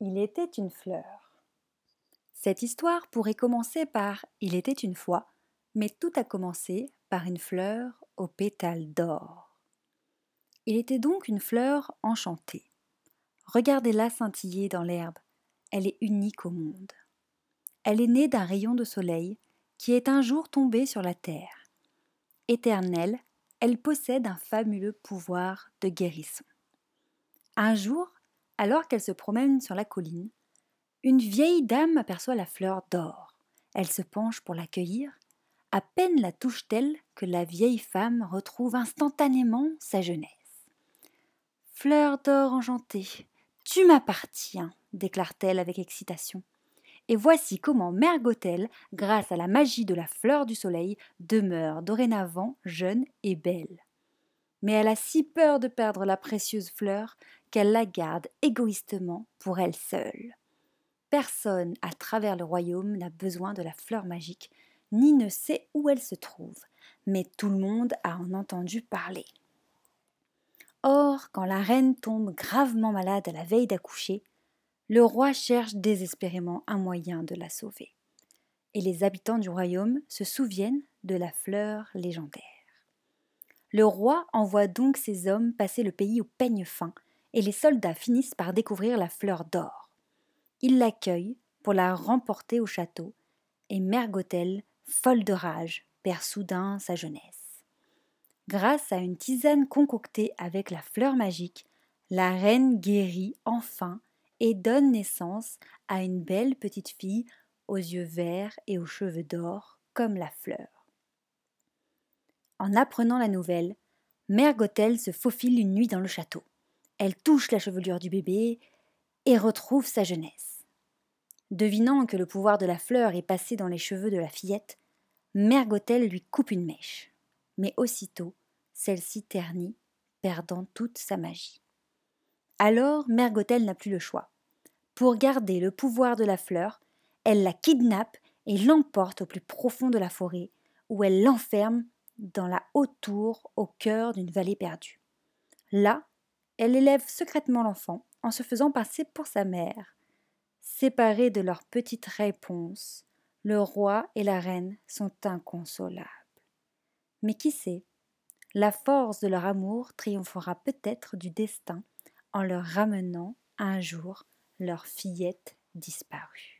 Il était une fleur. Cette histoire pourrait commencer par Il était une fois, mais tout a commencé par une fleur aux pétales d'or. Il était donc une fleur enchantée. Regardez-la scintiller dans l'herbe, elle est unique au monde. Elle est née d'un rayon de soleil qui est un jour tombé sur la terre. Éternelle, elle possède un fabuleux pouvoir de guérison. Un jour, alors qu'elle se promène sur la colline, une vieille dame aperçoit la fleur d'or. Elle se penche pour l'accueillir. À peine la touche-t-elle que la vieille femme retrouve instantanément sa jeunesse. Fleur d'or enchantée, tu m'appartiens, déclare-t-elle avec excitation. Et voici comment Mère Gothel, grâce à la magie de la fleur du soleil, demeure dorénavant jeune et belle. Mais elle a si peur de perdre la précieuse fleur qu'elle la garde égoïstement pour elle seule. Personne à travers le royaume n'a besoin de la fleur magique, ni ne sait où elle se trouve, mais tout le monde a en entendu parler. Or, quand la reine tombe gravement malade à la veille d'accoucher, le roi cherche désespérément un moyen de la sauver. Et les habitants du royaume se souviennent de la fleur légendaire. Le roi envoie donc ses hommes passer le pays au peigne fin et les soldats finissent par découvrir la fleur d'or. Ils l'accueillent pour la remporter au château, et Mère Gothel, folle de rage, perd soudain sa jeunesse. Grâce à une tisane concoctée avec la fleur magique, la reine guérit enfin et donne naissance à une belle petite fille aux yeux verts et aux cheveux d'or comme la fleur. En apprenant la nouvelle, Mère Gothel se faufile une nuit dans le château. Elle touche la chevelure du bébé et retrouve sa jeunesse. Devinant que le pouvoir de la fleur est passé dans les cheveux de la fillette, Mère Gothel lui coupe une mèche. Mais aussitôt, celle-ci ternit, perdant toute sa magie. Alors, Mère Gothel n'a plus le choix. Pour garder le pouvoir de la fleur, elle la kidnappe et l'emporte au plus profond de la forêt, où elle l'enferme dans la haute tour au cœur d'une vallée perdue. Là, elle élève secrètement l'enfant en se faisant passer pour sa mère. Séparés de leur petite réponse, le roi et la reine sont inconsolables. Mais qui sait, la force de leur amour triomphera peut-être du destin en leur ramenant un jour leur fillette disparue.